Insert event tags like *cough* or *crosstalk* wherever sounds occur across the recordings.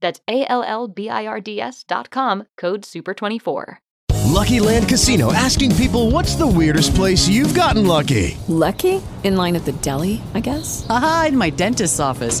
That's A L L B I R D S dot com, code SUPER24. Lucky Land Casino asking people what's the weirdest place you've gotten lucky? Lucky? In line at the deli, I guess? Aha, in my dentist's office.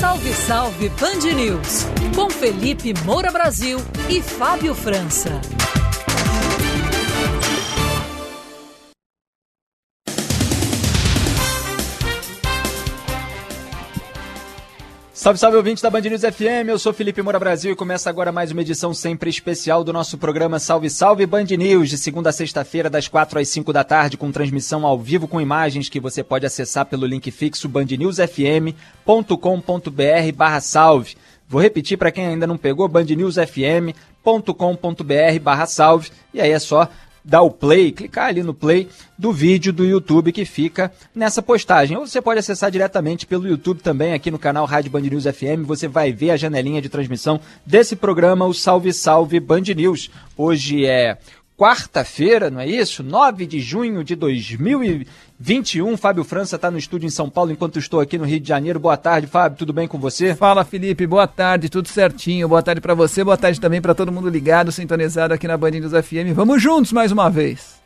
Salve, salve Band News. Com Felipe Moura Brasil e Fábio França. Salve, salve ouvintes da Band News FM, eu sou Felipe Moura Brasil e começa agora mais uma edição sempre especial do nosso programa Salve Salve Band News, de segunda a sexta-feira, das quatro às cinco da tarde, com transmissão ao vivo com imagens que você pode acessar pelo link fixo bandnewsfm.com.br barra salve. Vou repetir para quem ainda não pegou, bandnewsfm.com.br barra salve, e aí é só dar o play, clicar ali no play do vídeo do YouTube que fica nessa postagem. Ou você pode acessar diretamente pelo YouTube também, aqui no canal Rádio Band News FM. Você vai ver a janelinha de transmissão desse programa, o Salve Salve Band News. Hoje é quarta-feira, não é isso? 9 de junho de 2021. Fábio França está no estúdio em São Paulo, enquanto estou aqui no Rio de Janeiro. Boa tarde, Fábio. Tudo bem com você? Fala, Felipe. Boa tarde. Tudo certinho. Boa tarde para você. Boa tarde também para todo mundo ligado, sintonizado aqui na Band FM. Vamos juntos mais uma vez.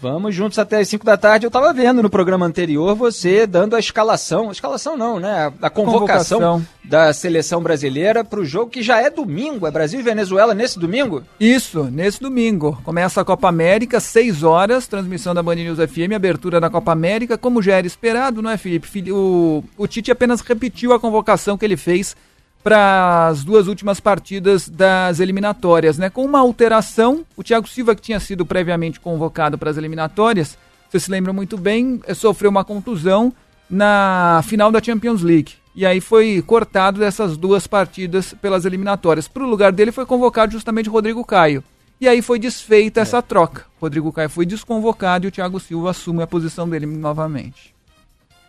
Vamos juntos até as 5 da tarde. Eu estava vendo no programa anterior você dando a escalação, escalação não, né? A convocação, convocação. da seleção brasileira para o jogo que já é domingo. É Brasil e Venezuela nesse domingo? Isso, nesse domingo. Começa a Copa América, 6 horas, transmissão da Band News FM, abertura da Copa América. Como já era esperado, não é, Felipe? O, o Tite apenas repetiu a convocação que ele fez para as duas últimas partidas das eliminatórias, né? Com uma alteração, o Thiago Silva, que tinha sido previamente convocado para as eliminatórias, você se lembra muito bem, eh, sofreu uma contusão na final da Champions League. E aí foi cortado dessas duas partidas pelas eliminatórias. Para o lugar dele foi convocado justamente o Rodrigo Caio. E aí foi desfeita é. essa troca. Rodrigo Caio foi desconvocado e o Thiago Silva assume a posição dele novamente.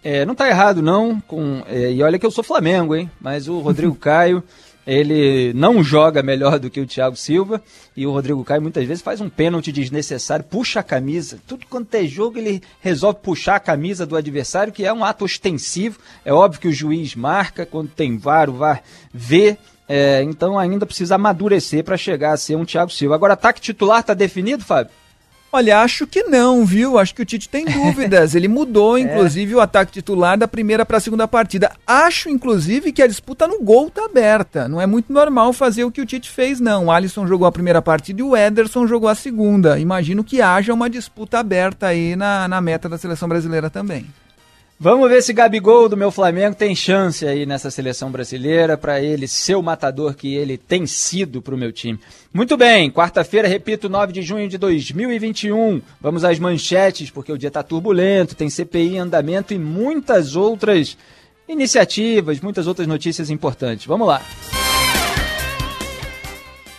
É, não tá errado, não. Com, é, e olha que eu sou Flamengo, hein? Mas o Rodrigo *laughs* Caio, ele não joga melhor do que o Thiago Silva. E o Rodrigo Caio muitas vezes faz um pênalti desnecessário, puxa a camisa. Tudo quanto é jogo, ele resolve puxar a camisa do adversário, que é um ato ostensivo. É óbvio que o juiz marca, quando tem VAR, o VAR vê. É, então ainda precisa amadurecer para chegar a ser um Thiago Silva. Agora, ataque titular tá definido, Fábio? Olha, acho que não, viu? Acho que o Tite tem dúvidas. Ele mudou, *laughs* é. inclusive, é. o ataque titular da primeira para a segunda partida. Acho, inclusive, que a disputa no gol tá aberta. Não é muito normal fazer o que o Tite fez, não. O Alisson jogou a primeira partida e o Ederson jogou a segunda. Imagino que haja uma disputa aberta aí na, na meta da seleção brasileira também. Vamos ver se Gabigol do meu Flamengo tem chance aí nessa seleção brasileira para ele ser o matador que ele tem sido para o meu time. Muito bem, quarta-feira, repito, 9 de junho de 2021. Vamos às manchetes, porque o dia está turbulento, tem CPI em andamento e muitas outras iniciativas, muitas outras notícias importantes. Vamos lá.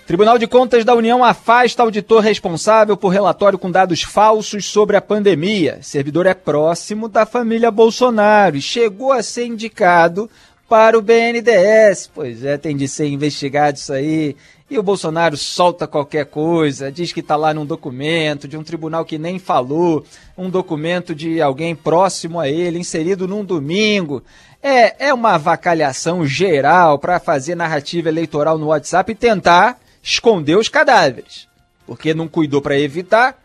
Tribunal de Contas da União afasta auditor responsável por relatório com dados falsos sobre a pandemia. Servidor é próximo da família Bolsonaro e chegou a ser indicado para o BNDES. Pois é, tem de ser investigado isso aí. E o Bolsonaro solta qualquer coisa, diz que está lá num documento de um tribunal que nem falou, um documento de alguém próximo a ele, inserido num domingo. É, é uma avacalhação geral para fazer narrativa eleitoral no WhatsApp e tentar esconder os cadáveres. Porque não cuidou para evitar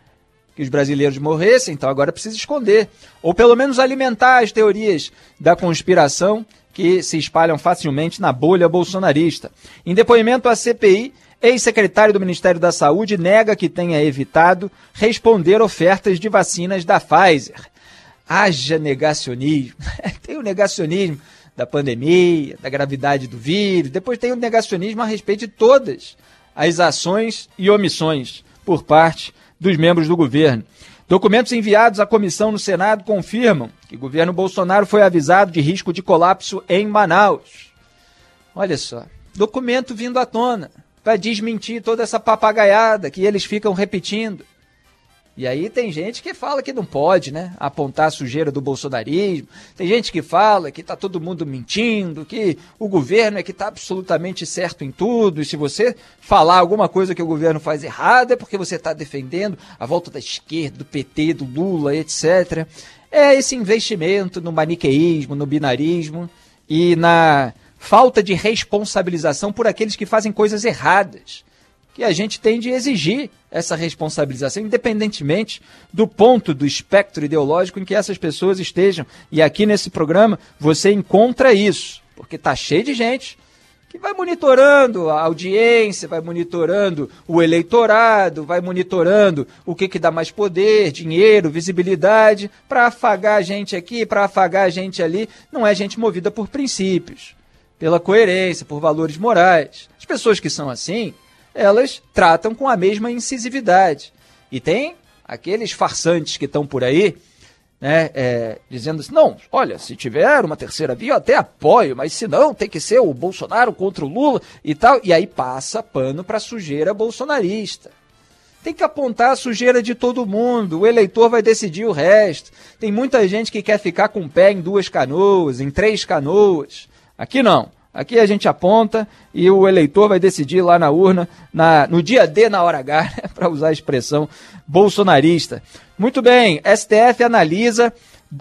que os brasileiros morressem, então agora precisa esconder. Ou pelo menos alimentar as teorias da conspiração que se espalham facilmente na bolha bolsonarista. Em depoimento à CPI, ex-secretário do Ministério da Saúde nega que tenha evitado responder ofertas de vacinas da Pfizer. Haja negacionismo. *laughs* tem o negacionismo da pandemia, da gravidade do vírus, depois tem o negacionismo a respeito de todas as ações e omissões por parte dos membros do governo. Documentos enviados à comissão no Senado confirmam que o governo Bolsonaro foi avisado de risco de colapso em Manaus. Olha só, documento vindo à tona para desmentir toda essa papagaiada que eles ficam repetindo. E aí tem gente que fala que não pode, né? Apontar a sujeira do bolsonarismo. Tem gente que fala que está todo mundo mentindo, que o governo é que está absolutamente certo em tudo. E se você falar alguma coisa que o governo faz errado, é porque você está defendendo a volta da esquerda, do PT, do Lula, etc. É esse investimento no maniqueísmo, no binarismo e na falta de responsabilização por aqueles que fazem coisas erradas que a gente tem de exigir essa responsabilização, independentemente do ponto do espectro ideológico em que essas pessoas estejam. E aqui nesse programa você encontra isso, porque tá cheio de gente que vai monitorando a audiência, vai monitorando o eleitorado, vai monitorando o que, que dá mais poder, dinheiro, visibilidade, para afagar a gente aqui, para afagar a gente ali. Não é gente movida por princípios, pela coerência, por valores morais. As pessoas que são assim, elas tratam com a mesma incisividade. E tem aqueles farsantes que estão por aí, né, é, dizendo assim, não, olha, se tiver uma terceira via eu até apoio, mas se não, tem que ser o Bolsonaro contra o Lula e tal. E aí passa pano para sujeira bolsonarista. Tem que apontar a sujeira de todo mundo, o eleitor vai decidir o resto. Tem muita gente que quer ficar com o pé em duas canoas, em três canoas. Aqui não. Aqui a gente aponta e o eleitor vai decidir lá na urna, na, no dia D, na hora H, *laughs* para usar a expressão bolsonarista. Muito bem, STF analisa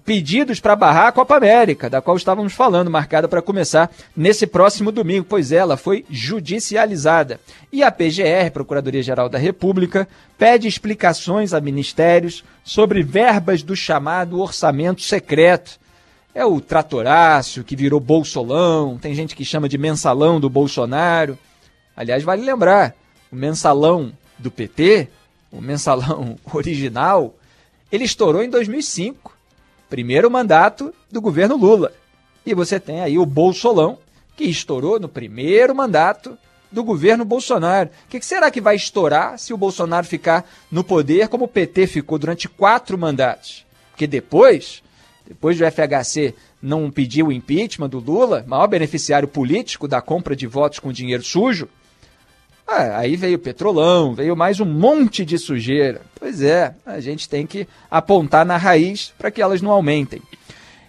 pedidos para barrar a Copa América, da qual estávamos falando, marcada para começar nesse próximo domingo, pois ela foi judicializada. E a PGR, Procuradoria-Geral da República, pede explicações a ministérios sobre verbas do chamado orçamento secreto é o tratorácio que virou bolsolão, tem gente que chama de mensalão do Bolsonaro. Aliás, vale lembrar, o mensalão do PT, o mensalão *laughs* original, ele estourou em 2005, primeiro mandato do governo Lula. E você tem aí o bolsolão, que estourou no primeiro mandato do governo Bolsonaro. O que será que vai estourar se o Bolsonaro ficar no poder como o PT ficou durante quatro mandatos? Porque depois depois do FHC não pedir o impeachment do Lula, maior beneficiário político da compra de votos com dinheiro sujo, ah, aí veio petrolão, veio mais um monte de sujeira. Pois é, a gente tem que apontar na raiz para que elas não aumentem.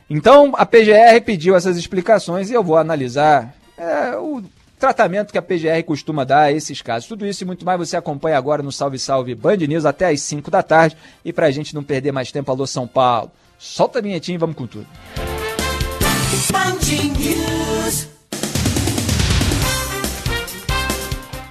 Então, a PGR pediu essas explicações e eu vou analisar é, o tratamento que a PGR costuma dar a esses casos. Tudo isso e muito mais você acompanha agora no Salve Salve Band News até às 5 da tarde. E para a gente não perder mais tempo, alô São Paulo. Solta a vinhetinha e vamos com tudo.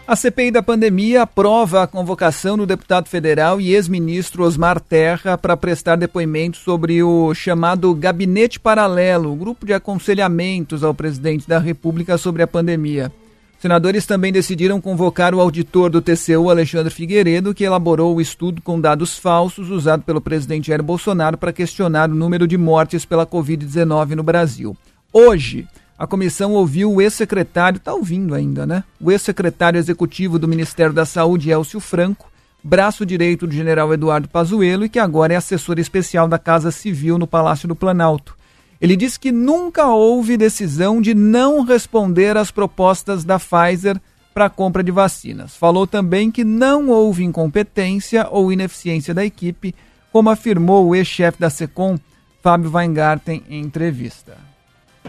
A CPI da pandemia aprova a convocação do deputado federal e ex-ministro Osmar Terra para prestar depoimento sobre o chamado Gabinete Paralelo, grupo de aconselhamentos ao presidente da República sobre a pandemia. Senadores também decidiram convocar o auditor do TCU, Alexandre Figueiredo, que elaborou o estudo com dados falsos usado pelo presidente Jair Bolsonaro para questionar o número de mortes pela Covid-19 no Brasil. Hoje, a comissão ouviu o ex-secretário, está ouvindo ainda, né? O ex-secretário executivo do Ministério da Saúde, Elcio Franco, braço direito do general Eduardo Pazuello e que agora é assessor especial da Casa Civil no Palácio do Planalto. Ele disse que nunca houve decisão de não responder às propostas da Pfizer para a compra de vacinas. Falou também que não houve incompetência ou ineficiência da equipe, como afirmou o ex-chefe da SECOM, Fábio Weingarten, em entrevista.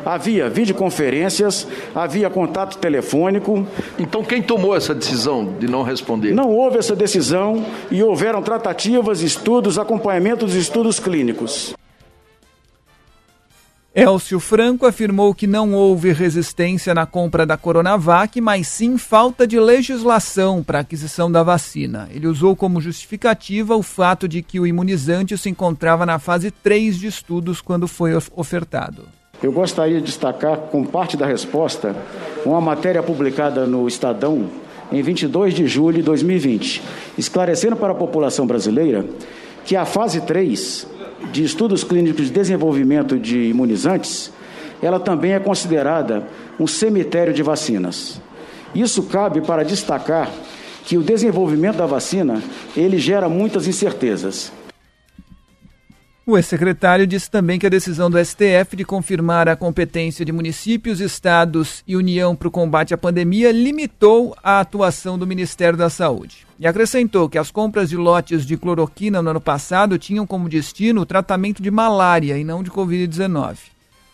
Havia videoconferências, havia contato telefônico. Então, quem tomou essa decisão de não responder? Não houve essa decisão e houveram tratativas, estudos, acompanhamento dos estudos clínicos. Elcio Franco afirmou que não houve resistência na compra da Coronavac, mas sim falta de legislação para a aquisição da vacina. Ele usou como justificativa o fato de que o imunizante se encontrava na fase 3 de estudos quando foi ofertado. Eu gostaria de destacar, como parte da resposta, uma matéria publicada no Estadão em 22 de julho de 2020, esclarecendo para a população brasileira que a fase 3 de estudos clínicos de desenvolvimento de imunizantes, ela também é considerada um cemitério de vacinas. Isso cabe para destacar que o desenvolvimento da vacina, ele gera muitas incertezas. O ex-secretário disse também que a decisão do STF de confirmar a competência de municípios, estados e União para o combate à pandemia limitou a atuação do Ministério da Saúde. E acrescentou que as compras de lotes de cloroquina no ano passado tinham como destino o tratamento de malária e não de Covid-19.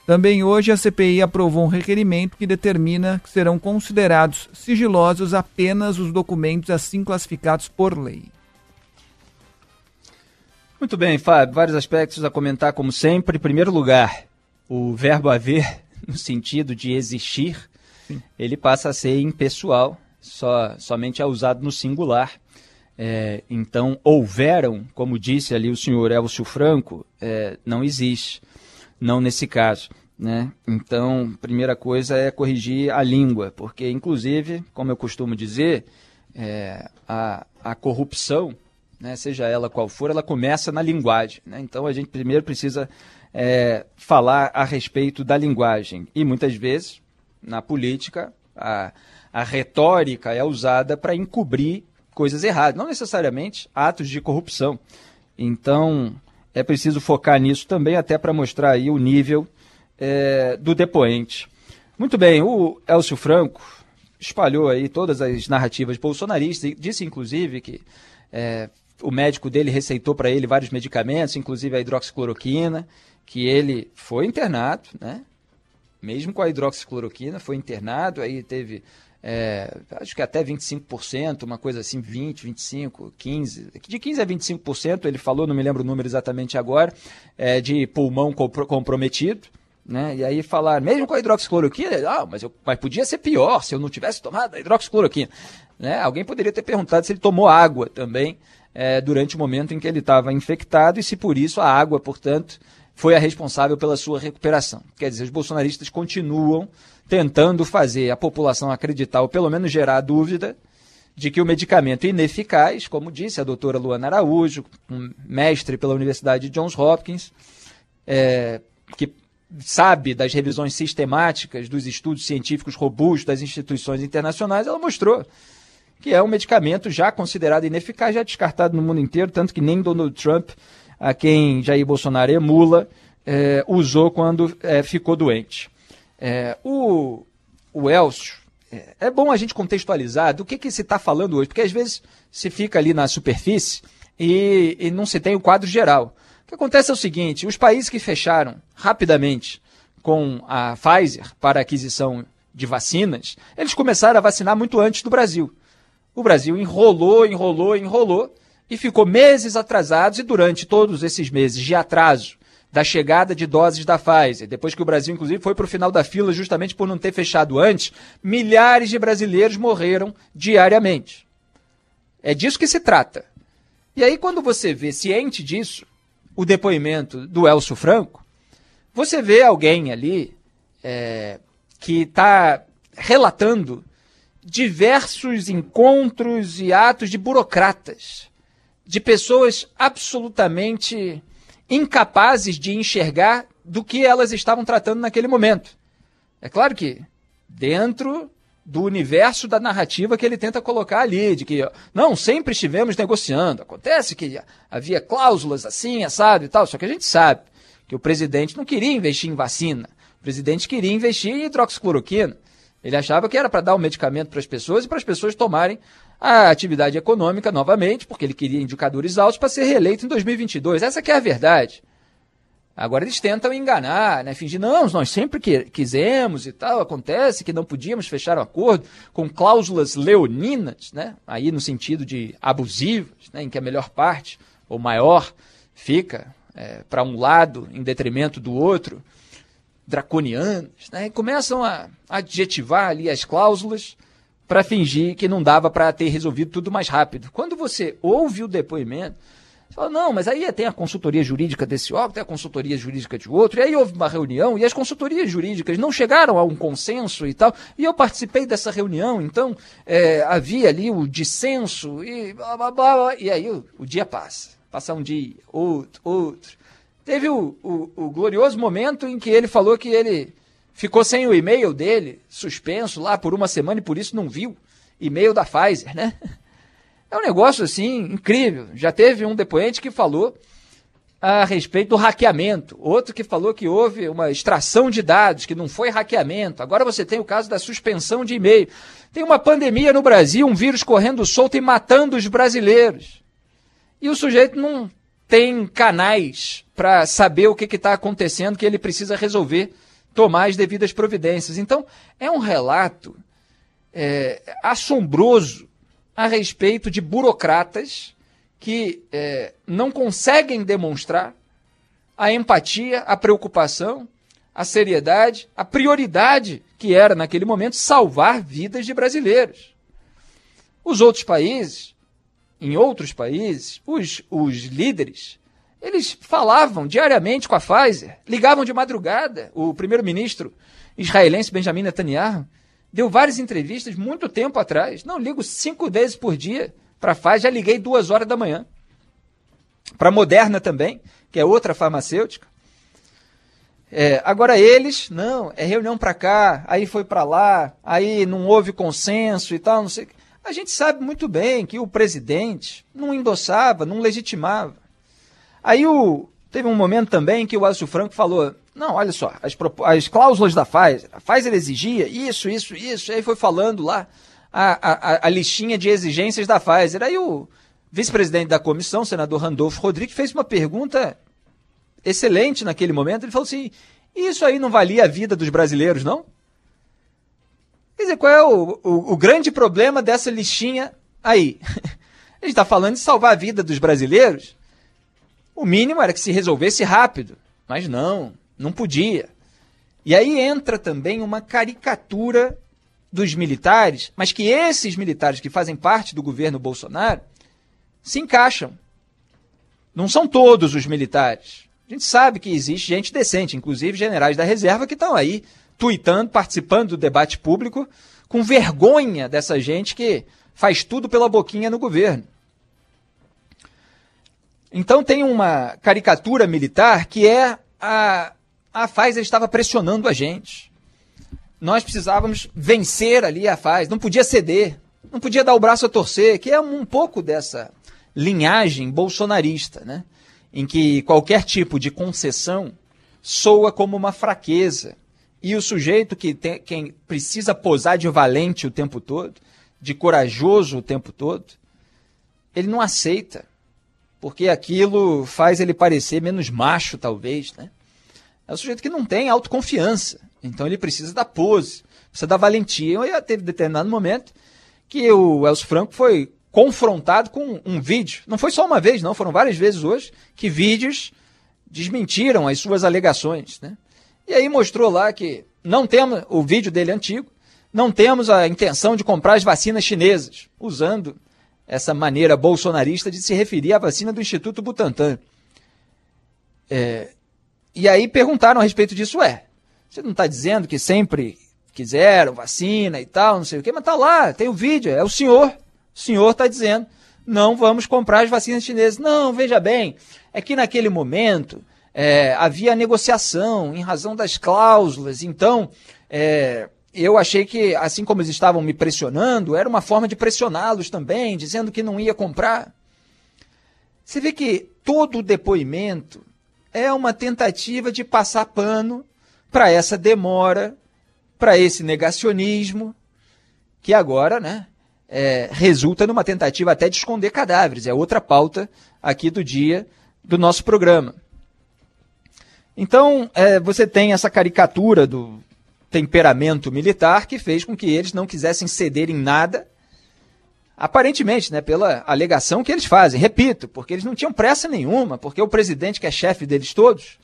Também hoje a CPI aprovou um requerimento que determina que serão considerados sigilosos apenas os documentos assim classificados por lei. Muito bem, Fábio, vários aspectos a comentar, como sempre. Em primeiro lugar, o verbo haver, *laughs* no sentido de existir, Sim. ele passa a ser impessoal, só, somente é usado no singular. É, então, houveram, como disse ali o senhor Elcio Franco, é, não existe, não nesse caso. Né? Então, primeira coisa é corrigir a língua, porque, inclusive, como eu costumo dizer, é, a, a corrupção né, seja ela qual for, ela começa na linguagem. Né? Então a gente primeiro precisa é, falar a respeito da linguagem. E muitas vezes, na política, a, a retórica é usada para encobrir coisas erradas, não necessariamente atos de corrupção. Então é preciso focar nisso também, até para mostrar aí o nível é, do depoente. Muito bem, o Elcio Franco espalhou aí todas as narrativas bolsonaristas, disse inclusive que é, o médico dele receitou para ele vários medicamentos, inclusive a hidroxicloroquina, que ele foi internado, né? Mesmo com a hidroxicloroquina, foi internado, aí teve, é, acho que até 25%, uma coisa assim, 20, 25, 15, de 15 a 25%, ele falou, não me lembro o número exatamente agora, é, de pulmão comprometido, né? E aí falar, mesmo com a hidroxicloroquina, ah, mas, eu, mas podia ser pior se eu não tivesse tomado a hidroxicloroquina. Né? Alguém poderia ter perguntado se ele tomou água também, é, durante o momento em que ele estava infectado e se por isso a água, portanto, foi a responsável pela sua recuperação. Quer dizer, os bolsonaristas continuam tentando fazer a população acreditar, ou pelo menos gerar a dúvida, de que o medicamento ineficaz, como disse a doutora Luana Araújo, um mestre pela Universidade de Johns Hopkins, é, que sabe das revisões sistemáticas, dos estudos científicos robustos das instituições internacionais, ela mostrou que é um medicamento já considerado ineficaz, já descartado no mundo inteiro, tanto que nem Donald Trump, a quem Jair Bolsonaro emula, é, usou quando é, ficou doente. É, o, o Elcio, é, bom a gente contextualizar do que, que se está falando hoje, porque às vezes se fica ali na superfície e, e não se tem o quadro geral. O que acontece é o seguinte: os países que fecharam rapidamente com a Pfizer para aquisição de vacinas, eles começaram a vacinar muito antes do Brasil. O Brasil enrolou, enrolou, enrolou e ficou meses atrasados. E durante todos esses meses de atraso da chegada de doses da Pfizer, depois que o Brasil, inclusive, foi para o final da fila justamente por não ter fechado antes, milhares de brasileiros morreram diariamente. É disso que se trata. E aí, quando você vê, ciente disso, o depoimento do Elcio Franco, você vê alguém ali é, que está relatando diversos encontros e atos de burocratas, de pessoas absolutamente incapazes de enxergar do que elas estavam tratando naquele momento. É claro que dentro do universo da narrativa que ele tenta colocar ali, de que não, sempre estivemos negociando. Acontece que havia cláusulas assim, sabe e tal, só que a gente sabe que o presidente não queria investir em vacina. O presidente queria investir em hidroxicloroquina. Ele achava que era para dar o um medicamento para as pessoas e para as pessoas tomarem a atividade econômica novamente, porque ele queria indicadores altos para ser reeleito em 2022. Essa é a verdade. Agora eles tentam enganar, né? Fingir, não, nós sempre que, quisemos e tal, acontece que não podíamos fechar o um acordo com cláusulas leoninas, né? Aí no sentido de abusivas, né? em que a melhor parte, ou maior, fica é, para um lado em detrimento do outro, draconianos, né? Começam a adjetivar ali as cláusulas para fingir que não dava para ter resolvido tudo mais rápido. Quando você ouve o depoimento, você fala, não, mas aí tem a consultoria jurídica desse órgão, tem a consultoria jurídica de outro, e aí houve uma reunião, e as consultorias jurídicas não chegaram a um consenso e tal, e eu participei dessa reunião, então é, havia ali o dissenso, e blá, blá, blá, e aí o, o dia passa. Passa um dia, outro, outro. Teve o, o, o glorioso momento em que ele falou que ele ficou sem o e-mail dele, suspenso lá por uma semana, e por isso não viu e-mail da Pfizer, né? É um negócio assim incrível. Já teve um depoente que falou a respeito do hackeamento, outro que falou que houve uma extração de dados, que não foi hackeamento. Agora você tem o caso da suspensão de e-mail. Tem uma pandemia no Brasil, um vírus correndo solto e matando os brasileiros. E o sujeito não tem canais para saber o que está acontecendo, que ele precisa resolver, tomar as devidas providências. Então, é um relato é, assombroso a respeito de burocratas que é, não conseguem demonstrar a empatia, a preocupação, a seriedade, a prioridade que era, naquele momento, salvar vidas de brasileiros. Os outros países, em outros países, os, os líderes, eles falavam diariamente com a Pfizer, ligavam de madrugada. O primeiro-ministro israelense Benjamin Netanyahu deu várias entrevistas muito tempo atrás. Não, ligo cinco vezes por dia para a Pfizer, já liguei duas horas da manhã. Para a Moderna também, que é outra farmacêutica. É, agora eles, não, é reunião para cá, aí foi para lá, aí não houve consenso e tal, não sei. A gente sabe muito bem que o presidente não endossava, não legitimava. Aí o, teve um momento também que o Elcio Franco falou: não, olha só, as, as cláusulas da Pfizer, a Pfizer exigia isso, isso, isso, aí foi falando lá a, a, a listinha de exigências da Pfizer. Aí o vice-presidente da comissão, senador Randolfo Rodrigues, fez uma pergunta excelente naquele momento. Ele falou assim: isso aí não valia a vida dos brasileiros, não? Quer dizer, qual é o, o, o grande problema dessa listinha aí? *laughs* a gente está falando de salvar a vida dos brasileiros. O mínimo era que se resolvesse rápido. Mas não, não podia. E aí entra também uma caricatura dos militares, mas que esses militares que fazem parte do governo Bolsonaro se encaixam. Não são todos os militares. A gente sabe que existe gente decente, inclusive generais da reserva que estão aí tuitando, participando do debate público, com vergonha dessa gente que faz tudo pela boquinha no governo. Então tem uma caricatura militar que é a a Pfizer estava pressionando a gente. Nós precisávamos vencer ali a Pfizer, não podia ceder, não podia dar o braço a torcer, que é um pouco dessa linhagem bolsonarista, né? em que qualquer tipo de concessão soa como uma fraqueza. E o sujeito que tem, quem precisa posar de valente o tempo todo, de corajoso o tempo todo, ele não aceita, porque aquilo faz ele parecer menos macho, talvez, né? É um sujeito que não tem autoconfiança. Então ele precisa da pose, precisa da valentia. E teve determinado momento que o Elcio Franco foi confrontado com um vídeo. Não foi só uma vez, não, foram várias vezes hoje que vídeos desmentiram as suas alegações. Né? E aí mostrou lá que não temos o vídeo dele antigo, não temos a intenção de comprar as vacinas chinesas, usando essa maneira bolsonarista de se referir à vacina do Instituto Butantan. É, e aí perguntaram a respeito disso, ué, você não está dizendo que sempre quiseram vacina e tal, não sei o quê, mas está lá, tem o vídeo, é o senhor, o senhor está dizendo, não vamos comprar as vacinas chinesas. Não, veja bem, é que naquele momento é, havia negociação em razão das cláusulas, então é, eu achei que, assim como eles estavam me pressionando, era uma forma de pressioná-los também, dizendo que não ia comprar. Você vê que todo o depoimento é uma tentativa de passar pano para essa demora, para esse negacionismo, que agora né, é, resulta numa tentativa até de esconder cadáveres. É outra pauta aqui do dia do nosso programa. Então, é, você tem essa caricatura do temperamento militar que fez com que eles não quisessem ceder em nada, aparentemente, né, pela alegação que eles fazem. Repito, porque eles não tinham pressa nenhuma, porque o presidente, que é chefe deles todos,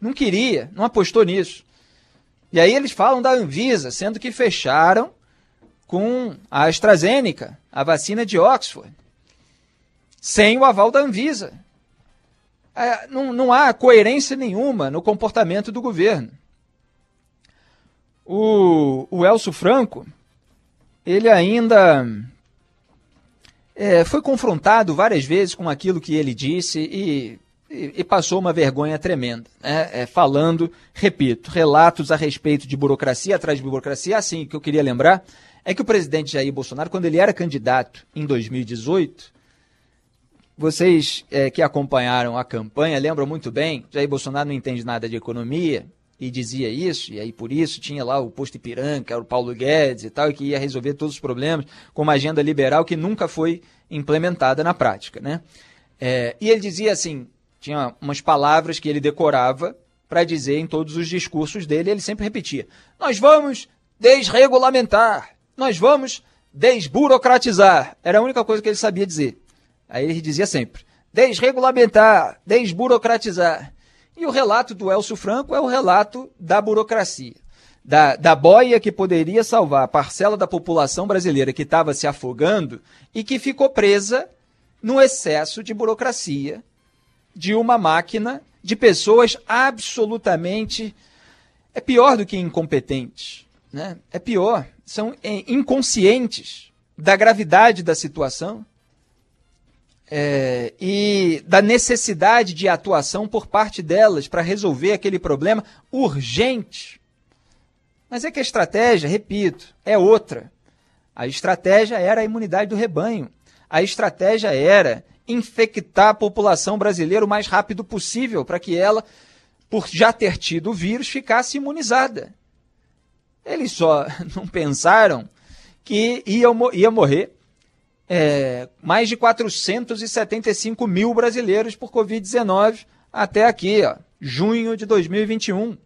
não queria, não apostou nisso. E aí eles falam da Anvisa, sendo que fecharam com a AstraZeneca, a vacina de Oxford, sem o aval da Anvisa. É, não, não há coerência nenhuma no comportamento do governo. O, o Elcio Franco, ele ainda é, foi confrontado várias vezes com aquilo que ele disse e, e, e passou uma vergonha tremenda, né? é, falando, repito, relatos a respeito de burocracia atrás de burocracia. Assim, o que eu queria lembrar é que o presidente Jair Bolsonaro, quando ele era candidato em 2018, vocês é, que acompanharam a campanha lembram muito bem, Jair Bolsonaro não entende nada de economia e dizia isso, e aí por isso tinha lá o posto Ipiranga, que era o Paulo Guedes e tal, e que ia resolver todos os problemas com uma agenda liberal que nunca foi implementada na prática, né? É, e ele dizia assim, tinha umas palavras que ele decorava para dizer em todos os discursos dele, ele sempre repetia: Nós vamos desregulamentar, nós vamos desburocratizar. Era a única coisa que ele sabia dizer. Aí ele dizia sempre: desregulamentar, desburocratizar. E o relato do Elcio Franco é o relato da burocracia. Da, da boia que poderia salvar a parcela da população brasileira que estava se afogando e que ficou presa no excesso de burocracia de uma máquina de pessoas absolutamente. É pior do que incompetentes. Né? É pior são é, inconscientes da gravidade da situação é, e da necessidade de atuação por parte delas para resolver aquele problema urgente. Mas é que a estratégia, repito, é outra. A estratégia era a imunidade do rebanho. A estratégia era infectar a população brasileira o mais rápido possível para que ela, por já ter tido o vírus, ficasse imunizada. Eles só *laughs* não pensaram que ia, ia morrer é, mais de 475 mil brasileiros por Covid-19 até aqui, ó, junho de 2021.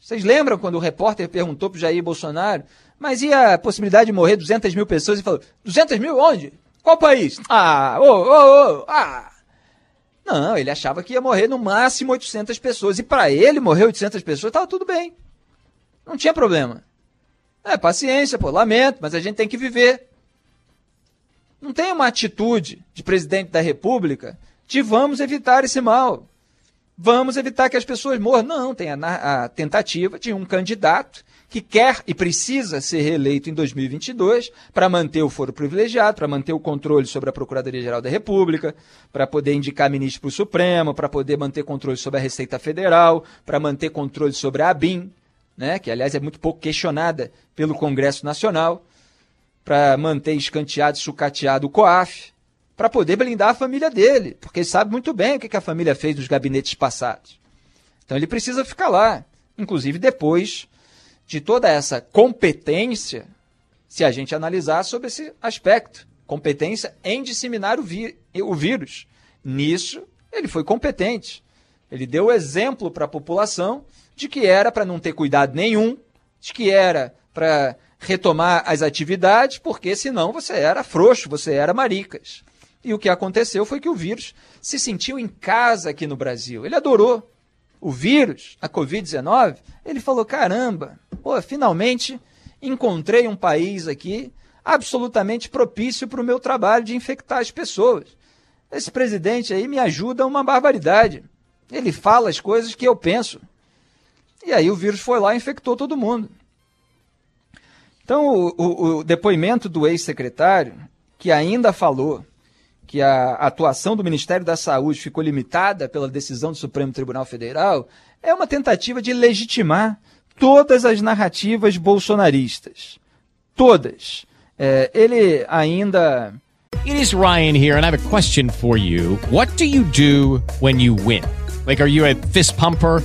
Vocês lembram quando o repórter perguntou para Jair Bolsonaro, mas e a possibilidade de morrer 200 mil pessoas? E falou, 200 mil onde? Qual país? Ah, ô, ô, ô, ah. Não, ele achava que ia morrer no máximo 800 pessoas. E para ele morrer 800 pessoas, estava tudo bem. Não tinha problema. É, paciência, pô, lamento, mas a gente tem que viver. Não tem uma atitude de presidente da República de vamos evitar esse mal. Vamos evitar que as pessoas morram. Não, tem a, a tentativa de um candidato que quer e precisa ser reeleito em 2022 para manter o foro privilegiado, para manter o controle sobre a Procuradoria-Geral da República, para poder indicar ministro para o Supremo, para poder manter controle sobre a Receita Federal, para manter controle sobre a ABIN né, que aliás é muito pouco questionada pelo Congresso Nacional, para manter escanteado sucateado o COAF, para poder blindar a família dele, porque ele sabe muito bem o que a família fez nos gabinetes passados. Então ele precisa ficar lá, inclusive depois de toda essa competência, se a gente analisar sobre esse aspecto, competência em disseminar o, o vírus. Nisso, ele foi competente. Ele deu exemplo para a população de que era para não ter cuidado nenhum, de que era para retomar as atividades, porque senão você era frouxo, você era maricas. E o que aconteceu foi que o vírus se sentiu em casa aqui no Brasil. Ele adorou o vírus, a Covid-19. Ele falou: caramba, pô, finalmente encontrei um país aqui absolutamente propício para o meu trabalho de infectar as pessoas. Esse presidente aí me ajuda uma barbaridade. Ele fala as coisas que eu penso. E aí o vírus foi lá e infectou todo mundo. Então, o, o, o depoimento do ex-secretário, que ainda falou que a atuação do Ministério da Saúde ficou limitada pela decisão do Supremo Tribunal Federal, é uma tentativa de legitimar todas as narrativas bolsonaristas. Todas. É, ele ainda. It is Ryan here, and I have a question for you. What do you do when you win? Like, are you a fist pumper?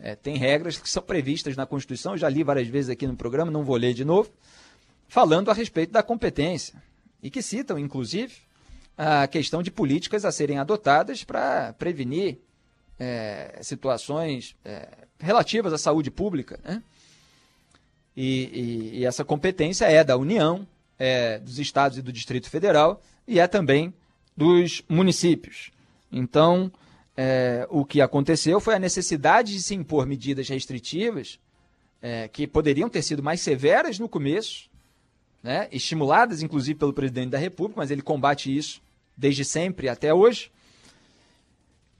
é, tem regras que são previstas na Constituição, eu já li várias vezes aqui no programa, não vou ler de novo, falando a respeito da competência. E que citam, inclusive, a questão de políticas a serem adotadas para prevenir é, situações é, relativas à saúde pública. Né? E, e, e, essa competência é da União, é dos estados e do Distrito Federal e é também dos municípios. Então, é, o que aconteceu foi a necessidade de se impor medidas restritivas é, que poderiam ter sido mais severas no começo, né, estimuladas inclusive pelo presidente da República, mas ele combate isso desde sempre até hoje.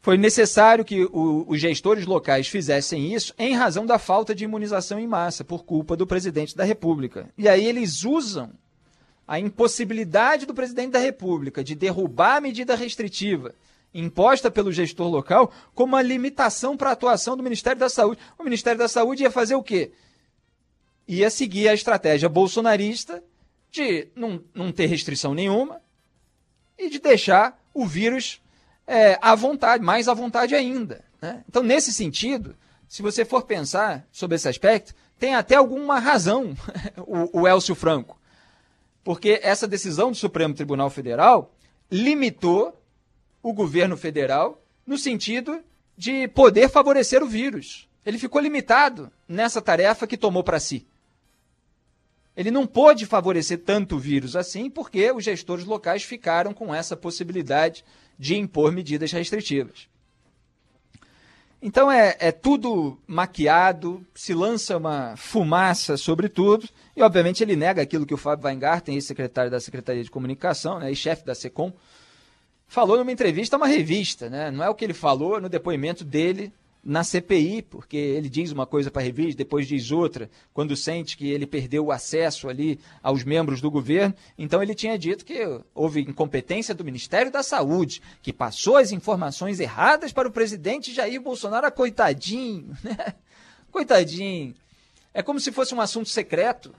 Foi necessário que o, os gestores locais fizessem isso em razão da falta de imunização em massa, por culpa do presidente da República. E aí eles usam a impossibilidade do presidente da República de derrubar a medida restritiva imposta pelo gestor local como uma limitação para a atuação do Ministério da Saúde. O Ministério da Saúde ia fazer o quê? Ia seguir a estratégia bolsonarista de não, não ter restrição nenhuma e de deixar o vírus é, à vontade, mais à vontade ainda. Né? Então, nesse sentido, se você for pensar sobre esse aspecto, tem até alguma razão *laughs* o, o Elcio Franco. Porque essa decisão do Supremo Tribunal Federal limitou o governo federal no sentido de poder favorecer o vírus. Ele ficou limitado nessa tarefa que tomou para si. Ele não pôde favorecer tanto o vírus assim, porque os gestores locais ficaram com essa possibilidade de impor medidas restritivas. Então é, é, tudo maquiado, se lança uma fumaça sobre tudo, e obviamente ele nega aquilo que o Fábio Weingarten, ex-secretário da Secretaria de Comunicação, né, e chefe da SECOM, falou numa entrevista a uma revista, né? Não é o que ele falou no depoimento dele na CPI, porque ele diz uma coisa para a revista, depois diz outra, quando sente que ele perdeu o acesso ali aos membros do governo. Então ele tinha dito que houve incompetência do Ministério da Saúde, que passou as informações erradas para o presidente Jair Bolsonaro, coitadinho, *laughs* né? Coitadinho. É como se fosse um assunto secreto,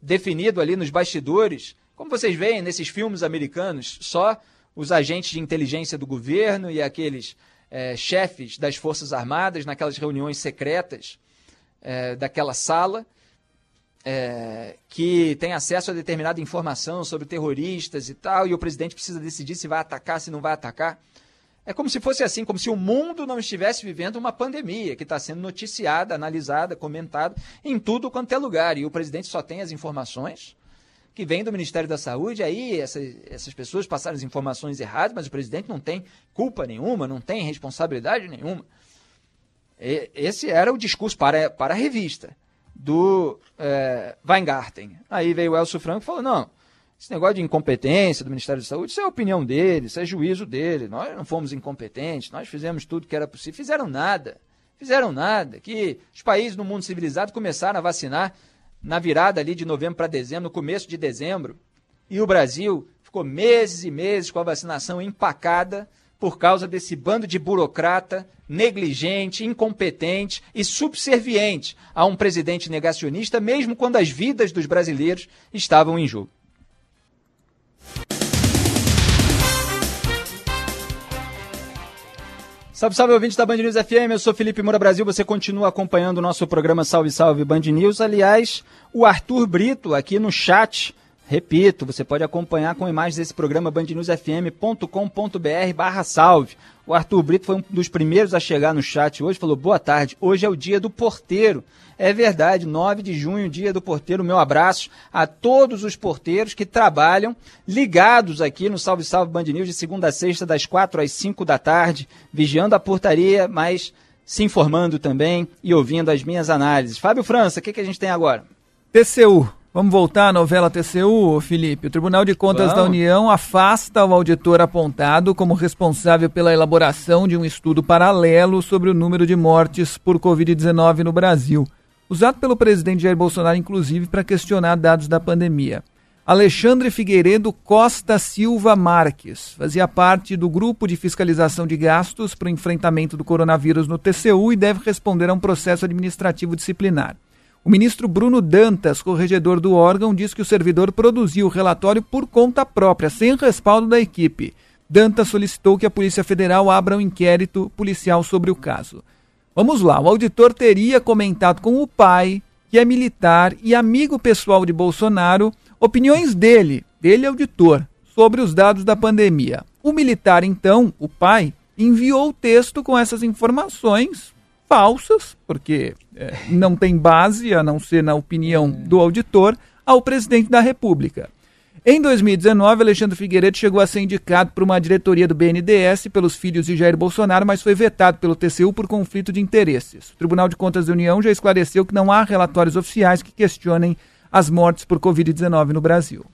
definido ali nos bastidores, como vocês veem nesses filmes americanos, só os agentes de inteligência do governo e aqueles é, chefes das Forças Armadas naquelas reuniões secretas é, daquela sala, é, que tem acesso a determinada informação sobre terroristas e tal, e o presidente precisa decidir se vai atacar, se não vai atacar. É como se fosse assim, como se o mundo não estivesse vivendo uma pandemia que está sendo noticiada, analisada, comentada em tudo quanto é lugar. E o presidente só tem as informações que vem do Ministério da Saúde, aí essas, essas pessoas passaram as informações erradas, mas o presidente não tem culpa nenhuma, não tem responsabilidade nenhuma. E, esse era o discurso para, para a revista do é, Weingarten. Aí veio o Elcio Franco e falou: não, esse negócio de incompetência do Ministério da Saúde, isso é a opinião dele, isso é juízo dele. Nós não fomos incompetentes, nós fizemos tudo que era possível. Fizeram nada. Fizeram nada. Que os países do mundo civilizado começaram a vacinar na virada ali de novembro para dezembro, no começo de dezembro, e o Brasil ficou meses e meses com a vacinação empacada por causa desse bando de burocrata negligente, incompetente e subserviente a um presidente negacionista, mesmo quando as vidas dos brasileiros estavam em jogo. Salve, salve, ouvintes da Band News FM, eu sou Felipe Moura Brasil, você continua acompanhando o nosso programa Salve, Salve Band News. Aliás, o Arthur Brito aqui no chat, repito, você pode acompanhar com imagens desse programa bandnewsfm.com.br barra salve. O Arthur Brito foi um dos primeiros a chegar no chat hoje, falou boa tarde, hoje é o dia do porteiro. É verdade, 9 de junho, dia do porteiro. Meu abraço a todos os porteiros que trabalham ligados aqui no Salve Salve Band News de segunda a sexta, das 4 às 5 da tarde, vigiando a portaria, mas se informando também e ouvindo as minhas análises. Fábio França, o que, que a gente tem agora? TCU. Vamos voltar à novela TCU, Felipe. O Tribunal de Contas Vamos. da União afasta o auditor apontado como responsável pela elaboração de um estudo paralelo sobre o número de mortes por Covid-19 no Brasil. usado pelo presidente Jair Bolsonaro, inclusive, para questionar dados da pandemia. Alexandre Figueiredo Costa Silva Marques fazia parte do grupo de fiscalização de gastos para o enfrentamento do coronavírus no TCU e deve responder a um processo administrativo disciplinar. O ministro Bruno Dantas, corregedor do órgão, diz que o servidor produziu o relatório por conta própria, sem respaldo da equipe. Dantas solicitou que a Polícia Federal abra um inquérito policial sobre o caso. Vamos lá, o auditor teria comentado com o pai, que é militar e amigo pessoal de Bolsonaro, opiniões dele, dele auditor, sobre os dados da pandemia. O militar, então, o pai, enviou o texto com essas informações falsas, porque é, não tem base, a não ser na opinião do auditor, ao presidente da República. Em 2019, Alexandre Figueiredo chegou a ser indicado para uma diretoria do BNDES pelos filhos de Jair Bolsonaro, mas foi vetado pelo TCU por conflito de interesses. O Tribunal de Contas da União já esclareceu que não há relatórios oficiais que questionem as mortes por Covid-19 no Brasil.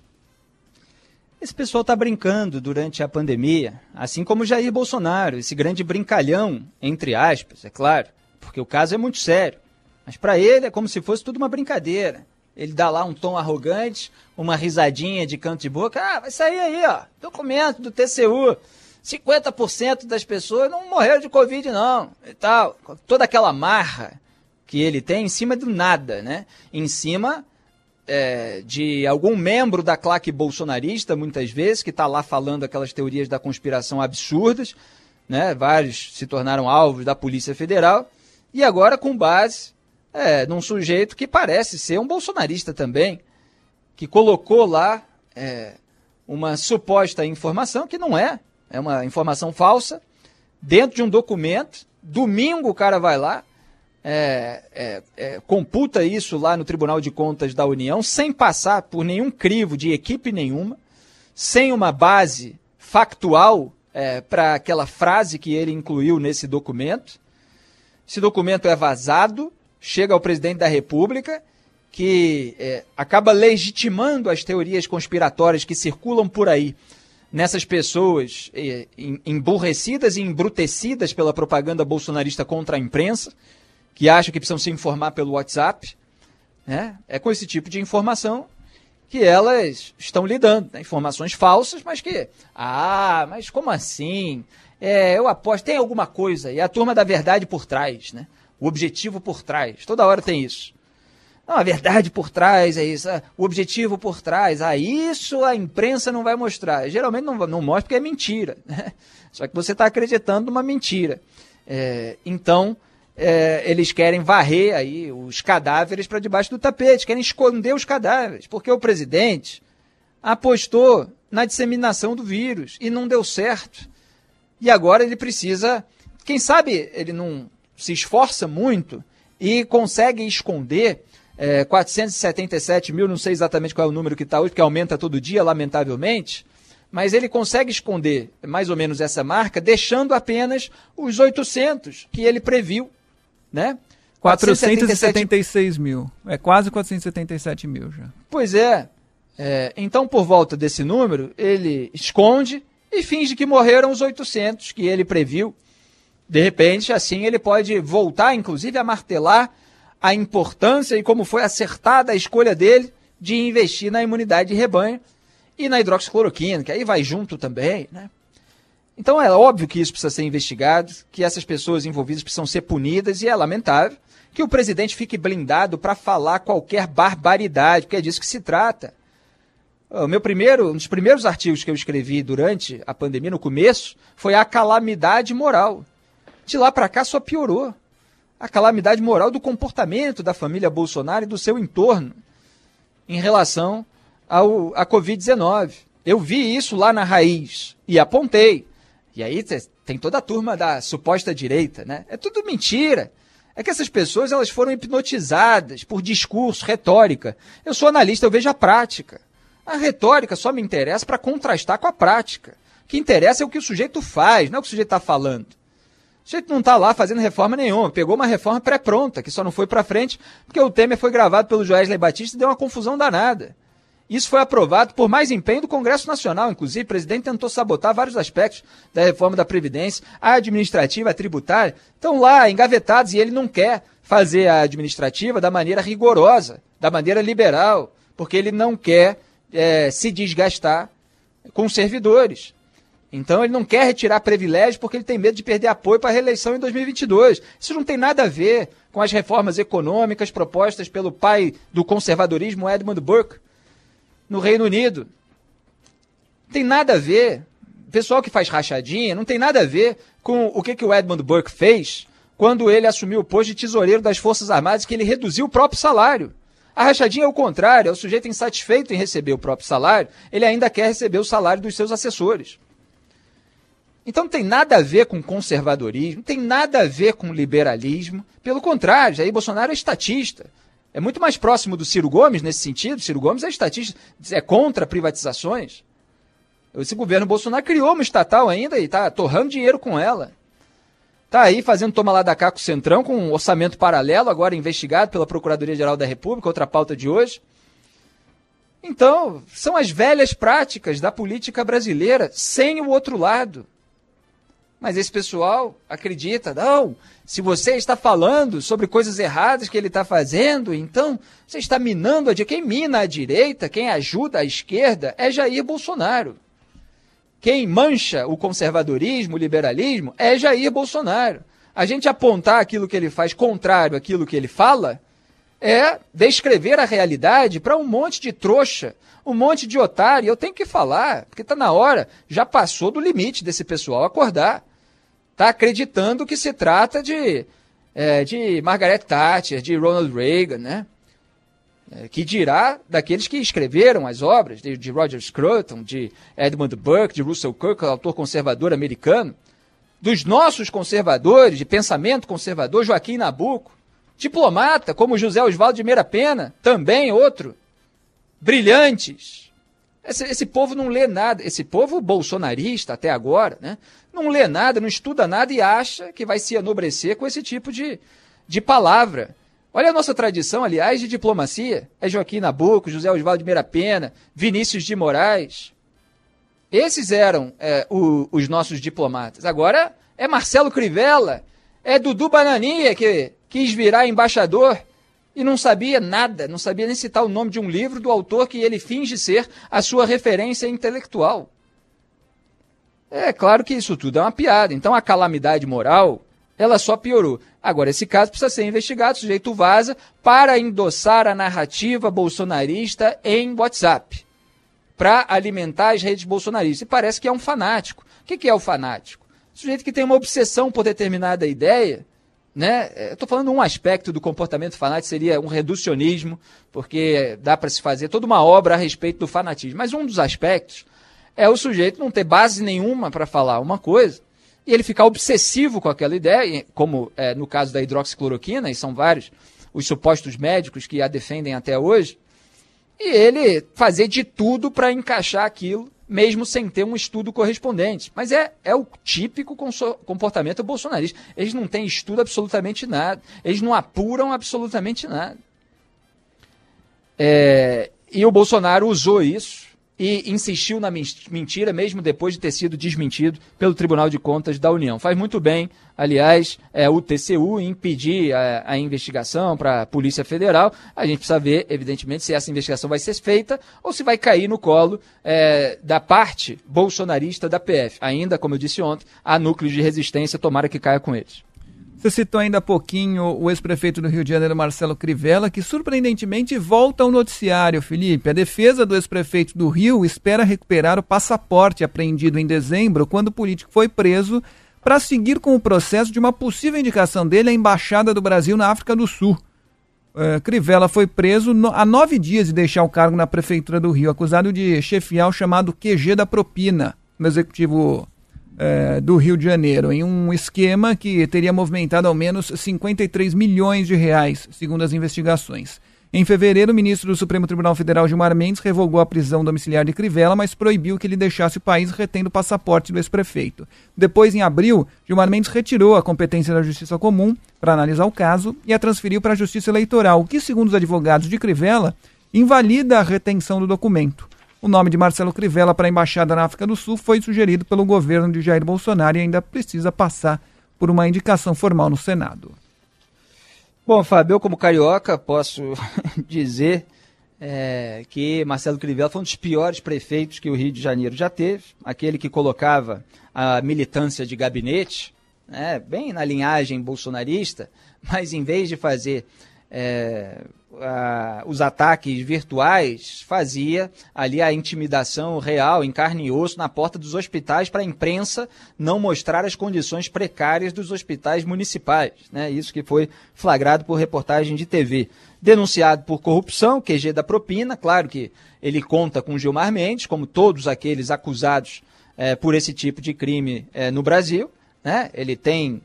Esse pessoal está brincando durante a pandemia, assim como Jair Bolsonaro, esse grande brincalhão, entre aspas, é claro, porque o caso é muito sério. Mas para ele é como se fosse tudo uma brincadeira. Ele dá lá um tom arrogante, uma risadinha de canto de boca. Ah, vai sair aí, ó, documento do TCU. 50% das pessoas não morreram de Covid, não, e tal. Toda aquela marra que ele tem em cima do nada, né? Em cima é, de algum membro da claque bolsonarista, muitas vezes, que está lá falando aquelas teorias da conspiração absurdas, né? Vários se tornaram alvos da Polícia Federal, e agora com base é, num sujeito que parece ser um bolsonarista também, que colocou lá é, uma suposta informação que não é, é uma informação falsa, dentro de um documento. Domingo o cara vai lá, é, é, é, computa isso lá no Tribunal de Contas da União, sem passar por nenhum crivo de equipe nenhuma, sem uma base factual é, para aquela frase que ele incluiu nesse documento. Esse documento é vazado, chega ao presidente da República, que é, acaba legitimando as teorias conspiratórias que circulam por aí nessas pessoas é, emburrecidas e embrutecidas pela propaganda bolsonarista contra a imprensa que acham que precisam se informar pelo WhatsApp. Né? É com esse tipo de informação que elas estão lidando. Né? Informações falsas, mas que. Ah, mas como assim? É, eu aposto, tem alguma coisa. E a turma da verdade por trás, né? O objetivo por trás. Toda hora tem isso. Não, a verdade por trás é isso. O objetivo por trás. Ah, isso a imprensa não vai mostrar. Geralmente não, não mostra porque é mentira. *laughs* Né? Só que você está acreditando numa mentira. É, então, é, eles querem varrer aí os cadáveres para debaixo do tapete, querem esconder os cadáveres, porque o presidente apostou na disseminação do vírus e não deu certo. E agora ele precisa, quem sabe ele não se esforça muito e consegue esconder é, 477 mil, não sei exatamente qual é o número que está hoje, porque aumenta todo dia, lamentavelmente, mas ele consegue esconder mais ou menos essa marca, deixando apenas os 800 que ele previu né? 476 mil. É quase 477 mil já. Pois é. é. Então, por volta desse número, ele esconde e finge que morreram os 800 que ele previu. De repente, assim, ele pode voltar, inclusive, a martelar a importância e como foi acertada a escolha dele de investir na imunidade de rebanho e na hidroxicloroquina, que aí vai junto também, né? Então é óbvio que isso precisa ser investigado, que essas pessoas envolvidas precisam ser punidas e é lamentável que o presidente fique blindado para falar qualquer barbaridade, porque é disso que se trata. O meu primeiro, um dos primeiros artigos que eu escrevi durante a pandemia, no começo, foi a calamidade moral. De lá para cá só piorou. A calamidade moral do comportamento da família Bolsonaro e do seu entorno em relação ao, à Covid-19. Eu vi isso lá na raiz e apontei. E aí tem toda a turma da suposta direita, né? É tudo mentira. É que essas pessoas elas foram hipnotizadas por discurso, retórica. Eu sou analista, eu vejo a prática. A retórica só me interessa para contrastar com a prática. O que interessa é o que o sujeito faz, não é o que o sujeito está falando. O sujeito não está lá fazendo reforma nenhuma. Pegou uma reforma pré-pronta, que só não foi para frente, porque o Temer foi gravado pelo Joesley Batista e deu uma confusão danada. Isso foi aprovado por mais empenho do Congresso Nacional. Inclusive, o presidente tentou sabotar vários aspectos da reforma da Previdência, a administrativa, a tributária, estão lá engavetados e ele não quer fazer a administrativa da maneira rigorosa, da maneira liberal, porque ele não quer é, se desgastar com servidores. Então ele não quer retirar privilégios porque ele tem medo de perder apoio para a reeleição em 2022. Isso não tem nada a ver com as reformas econômicas propostas pelo pai do conservadorismo, Edmund Burke, no Reino Unido. Não tem nada a ver. Pessoal que faz rachadinha não tem nada a ver com o que, que o Edmund Burke fez quando ele assumiu o posto de tesoureiro das Forças Armadas, que ele reduziu o próprio salário. A rachadinha é o contrário, é o sujeito insatisfeito em receber o próprio salário, ele ainda quer receber o salário dos seus assessores. Então não tem nada a ver com conservadorismo, não tem nada a ver com liberalismo. Pelo contrário, aí Bolsonaro é estatista. É muito mais próximo do Ciro Gomes nesse sentido. Ciro Gomes é estatista, é contra privatizações. Esse governo Bolsonaro criou uma estatal ainda e está torrando dinheiro com ela. Está aí fazendo toma lá da cá com o Centrão, com um orçamento paralelo, agora investigado pela Procuradoria-Geral da República, outra pauta de hoje. Então, são as velhas práticas da política brasileira, sem o outro lado. Mas esse pessoal acredita, não, se você está falando sobre coisas erradas que ele está fazendo, então você está minando a direita. Quem mina a direita, quem ajuda a esquerda é Jair Bolsonaro. Quem mancha o conservadorismo, o liberalismo, é Jair Bolsonaro. A gente apontar aquilo que ele faz contrário àquilo que ele fala é descrever a realidade para um monte de trouxa, um monte de otário. Eu tenho que falar, porque está na hora, já passou do limite desse pessoal acordar está acreditando que se trata de, é, de Margaret Thatcher, de Ronald Reagan, né? É, que dirá daqueles que escreveram as obras, de, Roger Scruton, de Edmund Burke, de Russell Kirk, autor conservador americano, dos nossos conservadores, de pensamento conservador, Joaquim Nabuco, diplomata, como José Oswaldo de Meira Pena, também outro, brilhantes. Esse, esse povo não lê nada, esse povo bolsonarista até agora, né? não lê nada, não estuda nada e acha que vai se enobrecer com esse tipo de, de palavra. Olha a nossa tradição, aliás, de diplomacia. É Joaquim Nabuco, José Osvaldo de Meira Pena, Vinícius de Moraes. Esses eram é, o, os nossos diplomatas. Agora é Marcelo Crivella, é Dudu Bananinha, que quis virar embaixador e não sabia nada, não sabia nem citar o nome de um livro do autor que ele finge ser a sua referência intelectual. É claro que isso tudo é uma piada. Então a calamidade moral, ela só piorou. Agora, esse caso precisa ser investigado, o sujeito vaza para endossar a narrativa bolsonarista em WhatsApp, para alimentar as redes bolsonaristas. E parece que é um fanático. O que é o fanático? O sujeito que tem uma obsessão por determinada ideia, né? Estou falando um aspecto do comportamento fanático, seria um reducionismo, porque dá para se fazer toda uma obra a respeito do fanatismo. Mas um dos aspectos é o sujeito não ter base nenhuma para falar uma coisa e ele ficar obsessivo com aquela ideia, como é, no caso da hidroxicloroquina, e são vários os supostos médicos que a defendem até hoje, e ele fazer de tudo para encaixar aquilo, mesmo sem ter um estudo correspondente. Mas é, é o típico comportamento bolsonarista. Eles não têm estudo absolutamente nada, eles não apuram absolutamente nada. É, e o Bolsonaro usou isso e insistiu na mentira, mesmo depois de ter sido desmentido pelo Tribunal de Contas da União. Faz muito bem, aliás, é, o TCU impedir a, a investigação para a Polícia Federal. A gente precisa ver, evidentemente, se essa investigação vai ser feita ou se vai cair no colo é, da parte bolsonarista da PF. Ainda, como eu disse ontem, há núcleos de resistência, tomara que caia com eles. Você citou ainda há pouquinho o ex-prefeito do Rio de Janeiro, Marcelo Crivella, que surpreendentemente volta ao noticiário, Felipe. A defesa do ex-prefeito do Rio espera recuperar o passaporte apreendido em dezembro, quando o político foi preso, para seguir com o processo de uma possível indicação dele à Embaixada do Brasil na África do Sul. Uh, Crivella foi preso no, há nove dias de deixar o cargo na Prefeitura do Rio, acusado de chefiar o chamado QG da propina no Executivo é, do Rio de Janeiro, em um esquema que teria movimentado ao menos 53 milhões de reais, segundo as investigações. Em fevereiro, o ministro do Supremo Tribunal Federal, Gilmar Mendes, revogou a prisão domiciliar de Crivella, mas proibiu que ele deixasse o país retendo o passaporte do ex-prefeito. Depois, em abril, Gilmar Mendes retirou a competência da Justiça Comum para analisar o caso e a transferiu para a Justiça Eleitoral, que, segundo os advogados de Crivella, invalida a retenção do documento. O nome de Marcelo Crivella para a embaixada na África do Sul foi sugerido pelo governo de Jair Bolsonaro e ainda precisa passar por uma indicação formal no Senado. Bom, Fábio, eu como carioca posso *laughs* dizer é, que Marcelo Crivella foi um dos piores prefeitos que o Rio de Janeiro já teve, aquele que colocava a militância de gabinete, né, bem na linhagem bolsonarista, mas em vez de fazer é, a, os ataques virtuais, fazia ali a intimidação real, em carne e osso, na porta dos hospitais para a imprensa não mostrar as condições precárias dos hospitais municipais. Né? Isso que foi flagrado por reportagem de TV. Denunciado por corrupção, QG da propina, claro que ele conta com Gilmar Mendes, como todos aqueles acusados é, por esse tipo de crime é, no Brasil. Né? Ele tem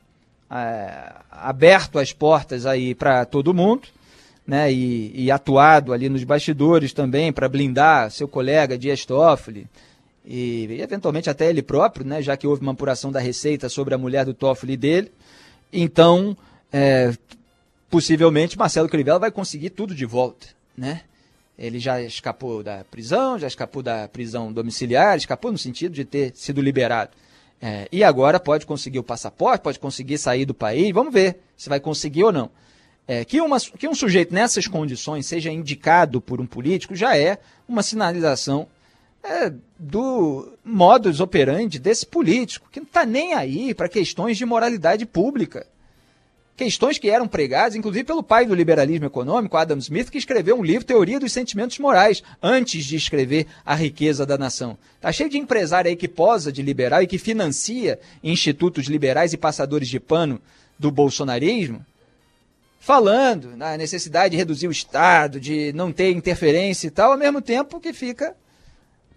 é, aberto as portas aí para todo mundo, né? E, e, atuado ali nos bastidores também para blindar seu colega Dias Toffoli e, e, eventualmente até ele próprio, né? Já que houve uma apuração da Receita sobre a mulher do Toffoli dele. Então, é, possivelmente Marcelo Crivella vai conseguir tudo de volta, né? Ele já escapou da prisão, já escapou da prisão domiciliar, escapou no sentido de ter sido liberado. É, e agora pode conseguir o passaporte, pode conseguir sair do país. Vamos ver se vai conseguir ou não. É, que, uma, que um sujeito nessas condições seja indicado por um político já é uma sinalização é, do modus operandi desse político, que não está nem aí para questões de moralidade pública questões que eram pregadas, inclusive pelo pai do liberalismo econômico, Adam Smith, que escreveu um livro, Teoria dos Sentimentos Morais, antes de escrever A Riqueza da Nação. Tá cheio de empresário aí que posa de liberal e que financia institutos liberais e passadores de pano do bolsonarismo, falando na necessidade de reduzir o Estado, de não ter interferência e tal, ao mesmo tempo que fica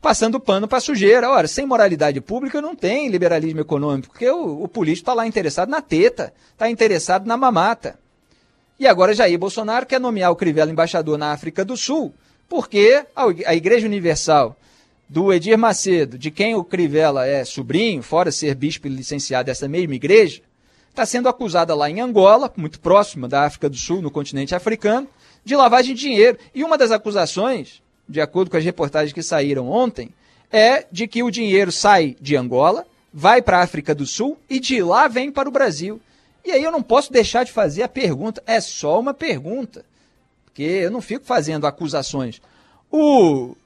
passando pano para sujeira. Ora, sem moralidade pública não tem liberalismo econômico, porque o, o político está lá interessado na teta, está interessado na mamata. E agora Jair Bolsonaro quer nomear o Crivella embaixador na África do Sul, porque a Igreja Universal do Edir Macedo, de quem o Crivella é sobrinho, fora ser bispo licenciado dessa mesma igreja, está sendo acusada lá em Angola, muito próxima da África do Sul, no continente africano, de lavagem de dinheiro. E uma das acusações de acordo com as reportagens que saíram ontem, é de que o dinheiro sai de Angola, vai para a África do Sul e de lá vem para o Brasil. E aí eu não posso deixar de fazer a pergunta, é só uma pergunta, porque eu não fico fazendo acusações. O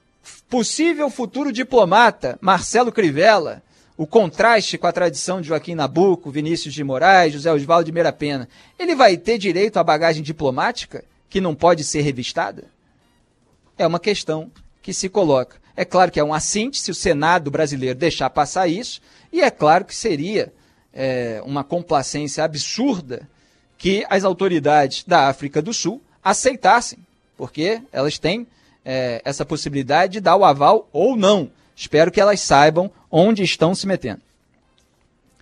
possível futuro diplomata Marcelo Crivella, o contraste com a tradição de Joaquim Nabuco, Vinícius de Moraes, José Osvaldo de Meira Pena, ele vai ter direito à bagagem diplomática que não pode ser revistada? É uma questão que se coloca. É claro que é um assinte se o Senado brasileiro deixar passar isso, e é claro que seria é, uma complacência absurda que as autoridades da África do Sul aceitassem, porque elas têm é, essa possibilidade de dar o aval ou não. Espero que elas saibam onde estão se metendo.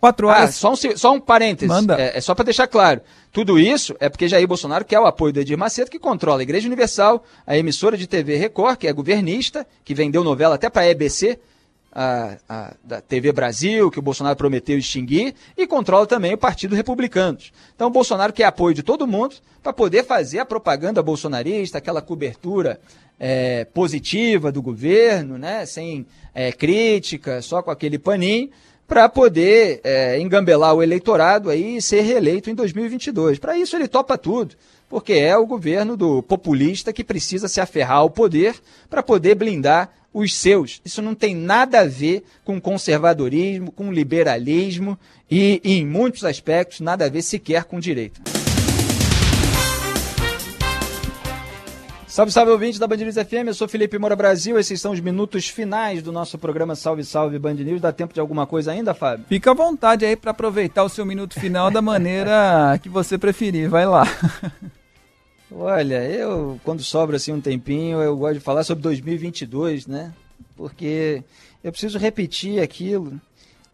Quatro horas. Ah, só um, só um parênteses. Manda. É, é só para deixar claro. Tudo isso é porque Jair Bolsonaro quer o apoio do Edir Macedo, que controla a Igreja Universal, a emissora de TV Record, que é governista, que vendeu novela até para a EBC, a, a, da TV Brasil, que o Bolsonaro prometeu extinguir, e controla também o Partido Republicano. Então o Bolsonaro quer apoio de todo mundo para poder fazer a propaganda bolsonarista, aquela cobertura é, positiva do governo, né, sem é, crítica, só com aquele paninho para poder é, engambelar o eleitorado aí e ser reeleito em 2022. Para isso ele topa tudo, porque é o governo do populista que precisa se aferrar ao poder para poder blindar os seus. Isso não tem nada a ver com conservadorismo, com liberalismo e, e em muitos aspectos, nada a ver sequer com direito. Salve, salve ouvintes da Band News FM, eu sou Felipe Moura Brasil, esses são os minutos finais do nosso programa Salve, Salve Band News. Dá tempo de alguma coisa ainda, Fábio? Fica à vontade aí para aproveitar o seu minuto final da maneira *laughs* que você preferir, vai lá. Olha, eu, quando sobra assim um tempinho, eu gosto de falar sobre 2022, né? Porque eu preciso repetir aquilo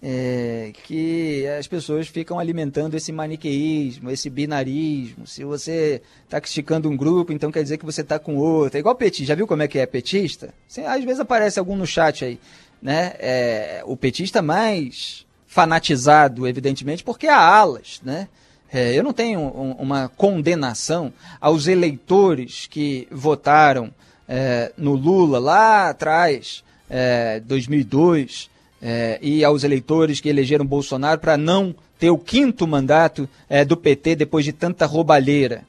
é, que as pessoas ficam alimentando esse maniqueísmo, esse binarismo. Se você está criticando um grupo, então quer dizer que você está com outro. É igual petista. Já viu como é que é petista? às vezes aparece algum no chat aí. Né? É, o petista mais fanatizado, evidentemente, porque há alas. Né? É, eu não tenho um, uma condenação aos eleitores que votaram é, no Lula lá atrás, é, 2002, é, e aos eleitores que elegeram Bolsonaro para não ter o quinto mandato é, do PT depois de tanta roubalheira.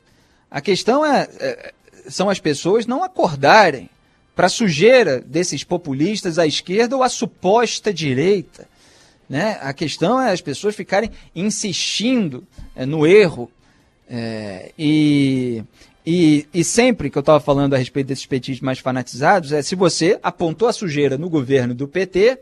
A questão é, é são as pessoas não acordarem para a sujeira desses populistas à esquerda ou à suposta direita. Né? A questão é as pessoas ficarem insistindo é, no erro. É, e, e, e, sempre que eu estava falando a respeito desses petistas mais fanatizados, é se você apontou a sujeira no governo do PT,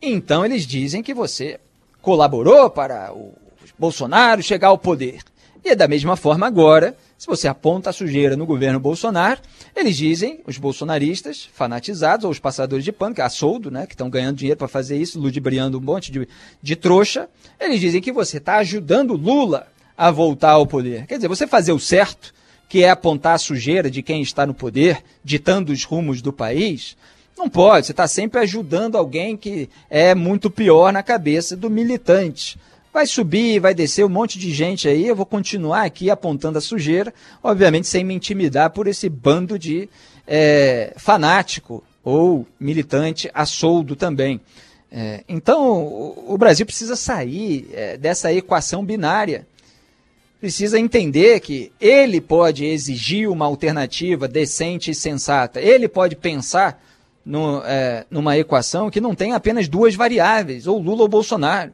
então eles dizem que você colaborou para o Bolsonaro chegar ao poder. E da mesma forma agora, se você aponta a sujeira no governo Bolsonaro, eles dizem, os bolsonaristas fanatizados, ou os passadores de pano, que é a soldo, né, que estão ganhando dinheiro para fazer isso, ludibriando um monte de, de trouxa, eles dizem que você está ajudando Lula a voltar ao poder. Quer dizer, você fazer o certo, que é apontar a sujeira de quem está no poder, ditando os rumos do país, não pode. Você está sempre ajudando alguém que é muito pior na cabeça do militante. Vai subir, vai descer um monte de gente aí. Eu vou continuar aqui apontando a sujeira, obviamente sem me intimidar por esse bando de é, fanático ou militante a soldo também. É, então, o, Brasil precisa sair é, dessa equação binária. Precisa entender que ele pode exigir uma alternativa decente e sensata. Ele pode pensar no, é, numa equação que não tem apenas duas variáveis, ou Lula ou Bolsonaro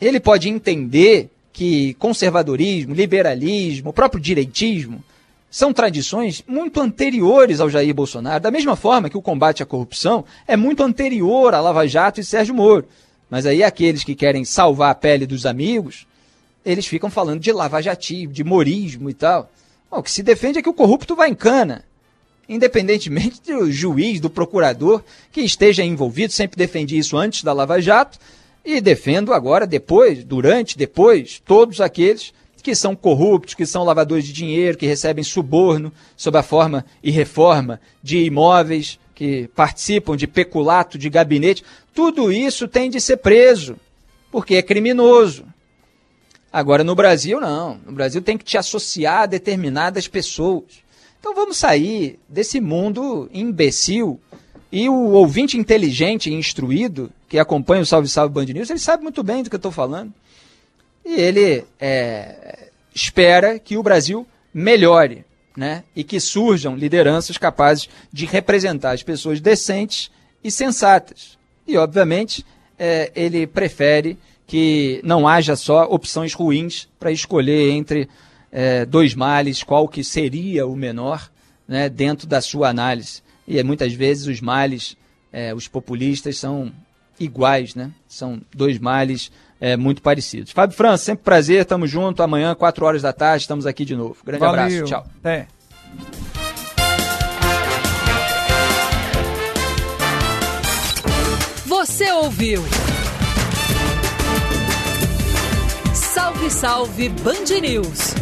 ele pode entender que conservadorismo, liberalismo, o próprio direitismo são tradições muito anteriores ao Jair Bolsonaro, da mesma forma que o combate à corrupção é muito anterior a Lava Jato e Sérgio Moro. Mas aí aqueles que querem salvar a pele dos amigos, eles ficam falando de lavajatismo, de morismo e tal. Bom, o que se defende é que o corrupto vai em cana. Independentemente do juiz, do procurador que esteja envolvido, sempre defendi isso antes da Lava Jato, e defendo agora, depois, durante, depois, todos aqueles que são corruptos, que são lavadores de dinheiro, que recebem suborno sob a forma e reforma de imóveis, que participam de peculato de gabinete. Tudo isso tem de ser preso, porque é criminoso. Agora, no Brasil, não. No Brasil tem que te associar a determinadas pessoas. Então vamos sair desse mundo imbecil e o ouvinte inteligente e instruído que acompanha o Salve Salve Band News, ele sabe muito bem do que eu estou falando. E ele é, espera que o Brasil melhore, né? E que surjam lideranças capazes de representar as pessoas decentes e sensatas. E, obviamente, é, ele prefere que não haja só opções ruins para escolher entre é, dois males, qual que seria o menor, né, dentro da sua análise e é, muitas vezes os males, é, os populistas são iguais, né? São dois males é, muito parecidos. Fábio França, sempre prazer, tamo junto. Amanhã, 4 horas da tarde, estamos aqui de novo. Grande Valeu. abraço, tchau. Até. Você ouviu? Salve, salve Band News.